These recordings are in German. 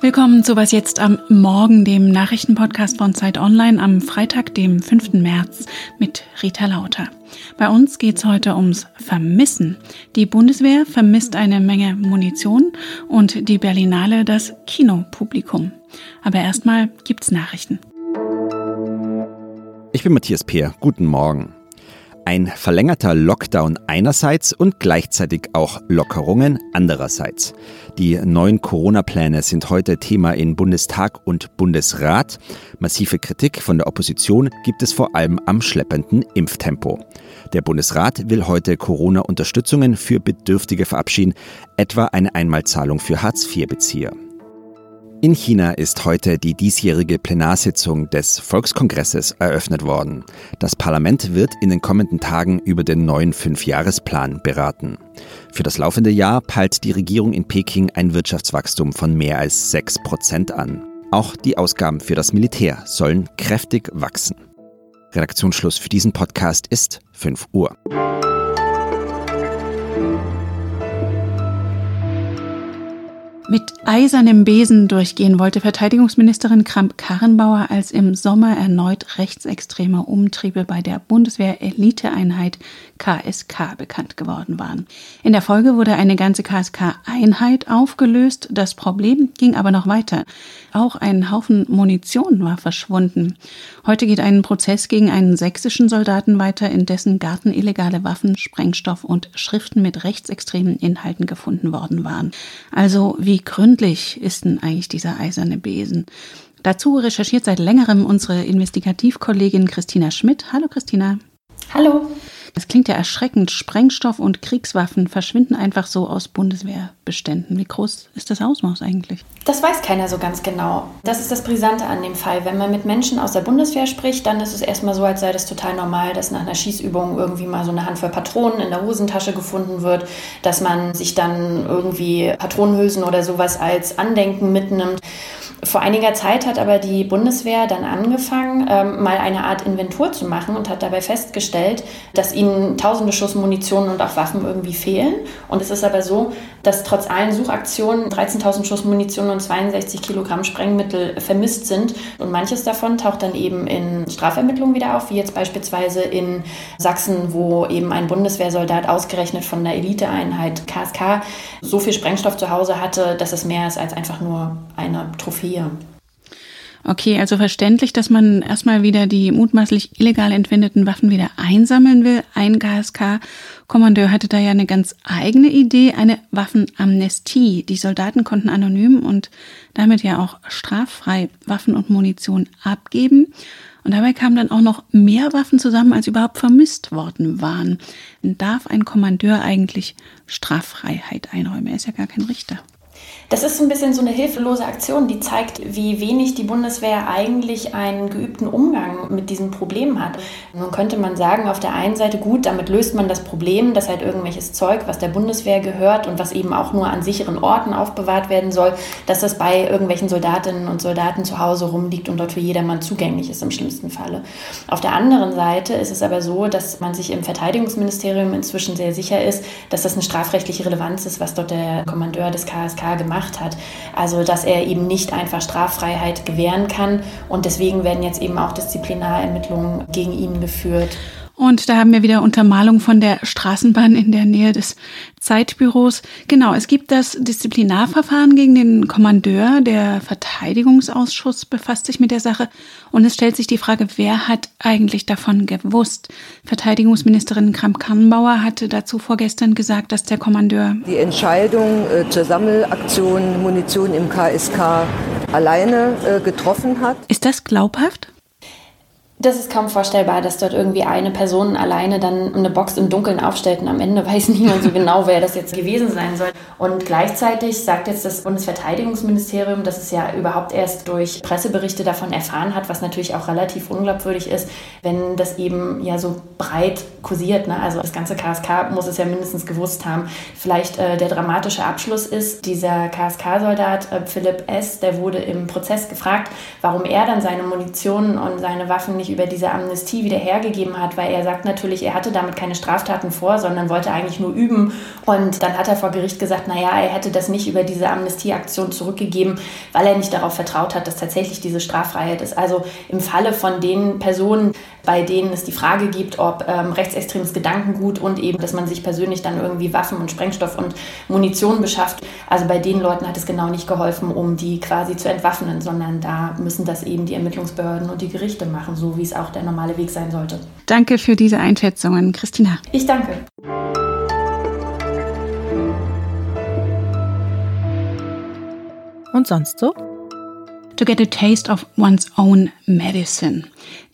Willkommen zu Was jetzt am Morgen, dem Nachrichtenpodcast von Zeit Online am Freitag, dem 5. März mit Rita Lauter. Bei uns geht's heute ums Vermissen. Die Bundeswehr vermisst eine Menge Munition und die Berlinale das Kinopublikum. Aber erstmal gibt's Nachrichten. Ich bin Matthias Peer. Guten Morgen. Ein verlängerter Lockdown einerseits und gleichzeitig auch Lockerungen andererseits. Die neuen Corona-Pläne sind heute Thema in Bundestag und Bundesrat. Massive Kritik von der Opposition gibt es vor allem am schleppenden Impftempo. Der Bundesrat will heute Corona-Unterstützungen für Bedürftige verabschieden, etwa eine Einmalzahlung für Hartz-IV-Bezieher. In China ist heute die diesjährige Plenarsitzung des Volkskongresses eröffnet worden. Das Parlament wird in den kommenden Tagen über den neuen Fünfjahresplan beraten. Für das laufende Jahr peilt die Regierung in Peking ein Wirtschaftswachstum von mehr als 6 Prozent an. Auch die Ausgaben für das Militär sollen kräftig wachsen. Redaktionsschluss für diesen Podcast ist 5 Uhr. Mit eisernem Besen durchgehen wollte Verteidigungsministerin Kramp-Karrenbauer, als im Sommer erneut rechtsextreme Umtriebe bei der Bundeswehr-Eliteeinheit KSK bekannt geworden waren. In der Folge wurde eine ganze KSK-Einheit aufgelöst. Das Problem ging aber noch weiter. Auch ein Haufen Munition war verschwunden. Heute geht ein Prozess gegen einen sächsischen Soldaten weiter, in dessen Garten illegale Waffen, Sprengstoff und Schriften mit rechtsextremen Inhalten gefunden worden waren. Also wie gründlich ist denn eigentlich dieser eiserne Besen? Dazu recherchiert seit längerem unsere Investigativkollegin Christina Schmidt. Hallo Christina. Hallo. Es klingt ja erschreckend. Sprengstoff und Kriegswaffen verschwinden einfach so aus Bundeswehrbeständen. Wie groß ist das Ausmaß eigentlich? Das weiß keiner so ganz genau. Das ist das Brisante an dem Fall. Wenn man mit Menschen aus der Bundeswehr spricht, dann ist es erstmal so, als sei das total normal, dass nach einer Schießübung irgendwie mal so eine Handvoll Patronen in der Hosentasche gefunden wird, dass man sich dann irgendwie Patronenhülsen oder sowas als Andenken mitnimmt. Vor einiger Zeit hat aber die Bundeswehr dann angefangen, ähm, mal eine Art Inventur zu machen und hat dabei festgestellt, dass ihnen tausende Schuss Munition und auch Waffen irgendwie fehlen. Und es ist aber so, dass trotz allen Suchaktionen 13.000 Schuss Munition und 62 Kilogramm Sprengmittel vermisst sind. Und manches davon taucht dann eben in Strafermittlungen wieder auf, wie jetzt beispielsweise in Sachsen, wo eben ein Bundeswehrsoldat ausgerechnet von der Eliteeinheit KSK so viel Sprengstoff zu Hause hatte, dass es mehr ist als einfach nur eine Trophäe. Okay, also verständlich, dass man erstmal wieder die mutmaßlich illegal entwendeten Waffen wieder einsammeln will. Ein KSK-Kommandeur hatte da ja eine ganz eigene Idee, eine Waffenamnestie. Die Soldaten konnten anonym und damit ja auch straffrei Waffen und Munition abgeben. Und dabei kamen dann auch noch mehr Waffen zusammen, als überhaupt vermisst worden waren. Darf ein Kommandeur eigentlich Straffreiheit einräumen? Er ist ja gar kein Richter. Das ist ein bisschen so eine hilflose Aktion, die zeigt, wie wenig die Bundeswehr eigentlich einen geübten Umgang mit diesem Problem hat. Nun könnte man sagen, auf der einen Seite gut, damit löst man das Problem, dass halt irgendwelches Zeug, was der Bundeswehr gehört und was eben auch nur an sicheren Orten aufbewahrt werden soll, dass das bei irgendwelchen Soldatinnen und Soldaten zu Hause rumliegt und dort für jedermann zugänglich ist im schlimmsten Falle. Auf der anderen Seite ist es aber so, dass man sich im Verteidigungsministerium inzwischen sehr sicher ist, dass das eine strafrechtliche Relevanz ist, was dort der Kommandeur des KSK gemacht gemacht hat. Also dass er eben nicht einfach Straffreiheit gewähren kann und deswegen werden jetzt eben auch Disziplinarermittlungen gegen ihn geführt. Und da haben wir wieder Untermalung von der Straßenbahn in der Nähe des Zeitbüros. Genau, es gibt das Disziplinarverfahren gegen den Kommandeur. Der Verteidigungsausschuss befasst sich mit der Sache. Und es stellt sich die Frage, wer hat eigentlich davon gewusst? Verteidigungsministerin Kramp-Karrenbauer hatte dazu vorgestern gesagt, dass der Kommandeur die Entscheidung äh, zur Sammelaktion Munition im KSK alleine äh, getroffen hat. Ist das glaubhaft? Das ist kaum vorstellbar, dass dort irgendwie eine Person alleine dann eine Box im Dunkeln aufstellt und am Ende weiß niemand so genau, wer das jetzt gewesen sein soll. Und gleichzeitig sagt jetzt das Bundesverteidigungsministerium, dass es ja überhaupt erst durch Presseberichte davon erfahren hat, was natürlich auch relativ unglaubwürdig ist, wenn das eben ja so breit kursiert. Ne? Also das ganze KSK muss es ja mindestens gewusst haben. Vielleicht äh, der dramatische Abschluss ist, dieser KSK-Soldat äh, Philipp S., der wurde im Prozess gefragt, warum er dann seine Munition und seine Waffen nicht über diese Amnestie wieder hergegeben hat, weil er sagt natürlich, er hatte damit keine Straftaten vor, sondern wollte eigentlich nur üben. Und dann hat er vor Gericht gesagt, naja, er hätte das nicht über diese Amnestieaktion zurückgegeben, weil er nicht darauf vertraut hat, dass tatsächlich diese Straffreiheit ist. Also im Falle von den Personen, bei denen es die Frage gibt, ob ähm, rechtsextremes Gedankengut und eben, dass man sich persönlich dann irgendwie Waffen und Sprengstoff und Munition beschafft. Also bei den Leuten hat es genau nicht geholfen, um die quasi zu entwaffnen, sondern da müssen das eben die Ermittlungsbehörden und die Gerichte machen, so wie es auch der normale Weg sein sollte. Danke für diese Einschätzungen, Christina. Ich danke. Und sonst so? To get a taste of one's own medicine.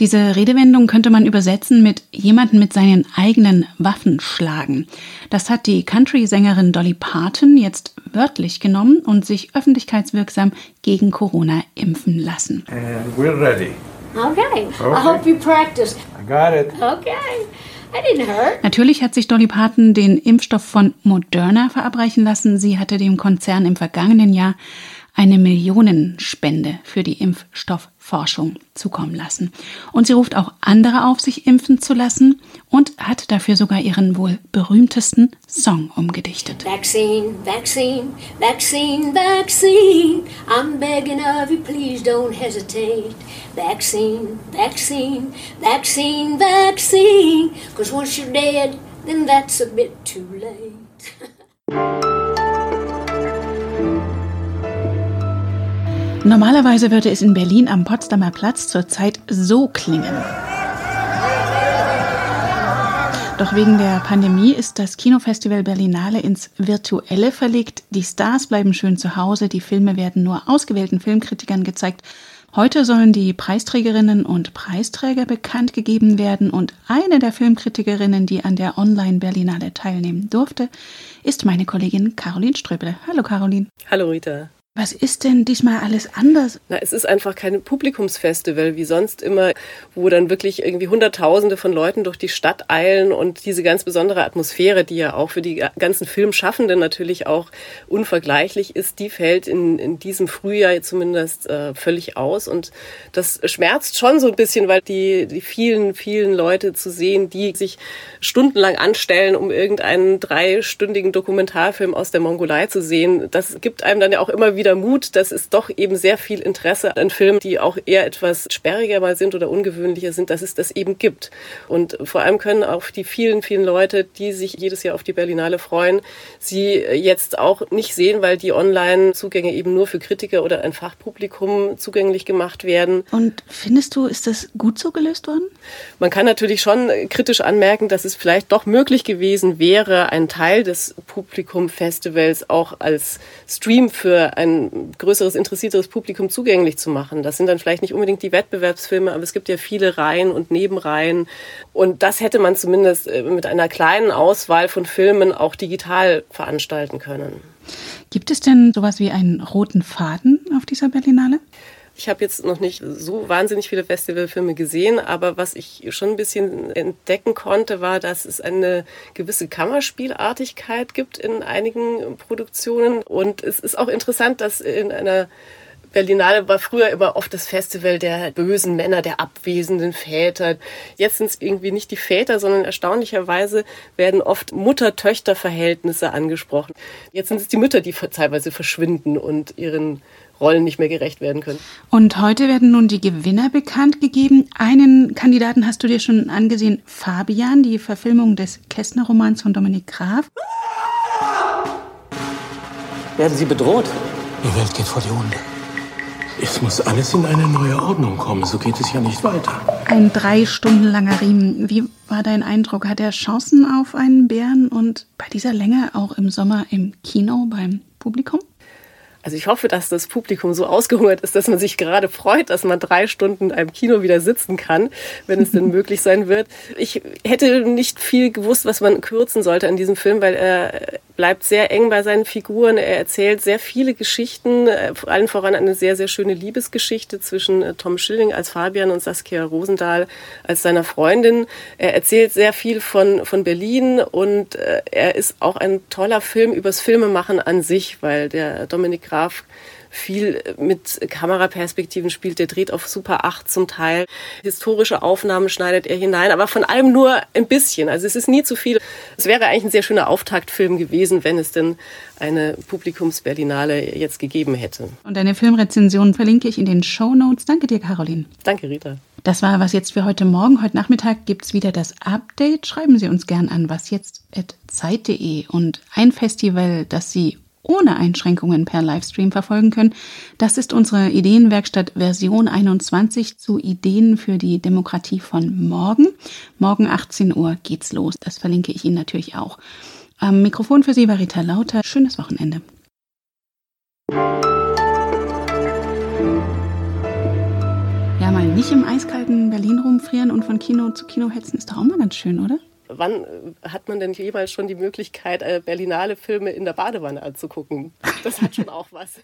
Diese Redewendung könnte man übersetzen mit jemanden mit seinen eigenen Waffen schlagen. Das hat die Country-Sängerin Dolly Parton jetzt wörtlich genommen und sich öffentlichkeitswirksam gegen Corona impfen lassen. And we're ready. Okay. okay. I hope you practice. I got it. Okay. Natürlich hat sich Dolly Parton den Impfstoff von Moderna verabreichen lassen. Sie hatte dem Konzern im vergangenen Jahr eine Millionenspende für die Impfstoffforschung zukommen lassen. Und sie ruft auch andere auf, sich impfen zu lassen und hat dafür sogar ihren wohl berühmtesten Song umgedichtet. Vaccine, vaccine, vaccine, vaccine. I'm begging of you, please don't hesitate. Vaccine, vaccine, vaccine, vaccine. Cause once you're dead, then that's a bit too late. Normalerweise würde es in Berlin am Potsdamer Platz zurzeit so klingen. Doch wegen der Pandemie ist das Kinofestival Berlinale ins Virtuelle verlegt. Die Stars bleiben schön zu Hause, die Filme werden nur ausgewählten Filmkritikern gezeigt. Heute sollen die Preisträgerinnen und Preisträger bekannt gegeben werden und eine der Filmkritikerinnen, die an der Online-Berlinale teilnehmen durfte, ist meine Kollegin Caroline Ströbele. Hallo Caroline. Hallo Rita. Was ist denn diesmal alles anders? Na, es ist einfach kein Publikumsfestival wie sonst immer, wo dann wirklich irgendwie Hunderttausende von Leuten durch die Stadt eilen und diese ganz besondere Atmosphäre, die ja auch für die ganzen Filmschaffenden natürlich auch unvergleichlich ist, die fällt in, in diesem Frühjahr zumindest äh, völlig aus. Und das schmerzt schon so ein bisschen, weil die, die vielen, vielen Leute zu sehen, die sich stundenlang anstellen, um irgendeinen dreistündigen Dokumentarfilm aus der Mongolei zu sehen, das gibt einem dann ja auch immer wieder wieder Mut, dass es doch eben sehr viel Interesse an Filmen, die auch eher etwas sperriger mal sind oder ungewöhnlicher sind, dass es das eben gibt. Und vor allem können auch die vielen, vielen Leute, die sich jedes Jahr auf die Berlinale freuen, sie jetzt auch nicht sehen, weil die Online-Zugänge eben nur für Kritiker oder ein Fachpublikum zugänglich gemacht werden. Und findest du, ist das gut so gelöst worden? Man kann natürlich schon kritisch anmerken, dass es vielleicht doch möglich gewesen wäre, einen Teil des Publikum-Festivals auch als Stream für ein ein größeres, interessierteres Publikum zugänglich zu machen. Das sind dann vielleicht nicht unbedingt die Wettbewerbsfilme, aber es gibt ja viele Reihen und Nebenreihen. Und das hätte man zumindest äh, mit einer kleinen Auswahl von Filmen auch digital veranstalten können. Gibt es denn sowas wie einen roten Faden auf dieser Berlinale? Ich habe jetzt noch nicht so wahnsinnig viele Festivalfilme gesehen, aber was ich schon ein bisschen entdecken konnte, war, dass es eine gewisse Kammerspielartigkeit gibt in einigen Produktionen. Und es ist auch interessant, dass in einer Berlinale war früher immer oft das Festival der bösen Männer, der abwesenden Väter. Jetzt sind es irgendwie nicht die Väter, sondern erstaunlicherweise werden oft Mutter-Töchter-Verhältnisse angesprochen. Jetzt sind es die Mütter, die teilweise verschwinden und ihren Rollen nicht mehr gerecht werden können. Und heute werden nun die Gewinner bekannt gegeben. Einen Kandidaten hast du dir schon angesehen, Fabian, die Verfilmung des Kästner-Romans von Dominik Graf. Werden Sie bedroht? Die Welt geht vor die Hunde. Es muss alles in eine neue Ordnung kommen, so geht es ja nicht weiter. Ein drei Stunden langer Riemen. Wie war dein Eindruck? Hat er Chancen auf einen Bären und bei dieser Länge auch im Sommer im Kino beim Publikum? Also ich hoffe, dass das Publikum so ausgehungert ist, dass man sich gerade freut, dass man drei Stunden in einem Kino wieder sitzen kann, wenn es denn möglich sein wird. Ich hätte nicht viel gewusst, was man kürzen sollte an diesem Film, weil er bleibt sehr eng bei seinen Figuren. Er erzählt sehr viele Geschichten, äh, vor allem voran eine sehr, sehr schöne Liebesgeschichte zwischen äh, Tom Schilling als Fabian und Saskia Rosendahl als seiner Freundin. Er erzählt sehr viel von, von Berlin und äh, er ist auch ein toller Film übers Filmemachen an sich, weil der Dominik Graf viel mit Kameraperspektiven spielt. Der dreht auf Super 8 zum Teil. Historische Aufnahmen schneidet er hinein, aber von allem nur ein bisschen. Also es ist nie zu viel. Es wäre eigentlich ein sehr schöner Auftaktfilm gewesen, wenn es denn eine Publikumsberlinale jetzt gegeben hätte. Und deine Filmrezension verlinke ich in den Show Notes. Danke dir, Caroline. Danke, Rita. Das war was jetzt für heute Morgen. Heute Nachmittag gibt es wieder das Update. Schreiben Sie uns gern an wasjetzt.zeit.de und ein Festival, das Sie ohne Einschränkungen per Livestream verfolgen können. Das ist unsere Ideenwerkstatt Version 21 zu Ideen für die Demokratie von morgen. Morgen 18 Uhr geht's los. Das verlinke ich Ihnen natürlich auch. Am Mikrofon für Sie war Rita Lauter. Schönes Wochenende. Ja, mal nicht im eiskalten Berlin rumfrieren und von Kino zu Kino hetzen ist doch auch mal ganz schön, oder? wann äh, hat man denn jemals schon die Möglichkeit, äh, Berlinale Filme in der Badewanne anzugucken? Das hat schon auch was.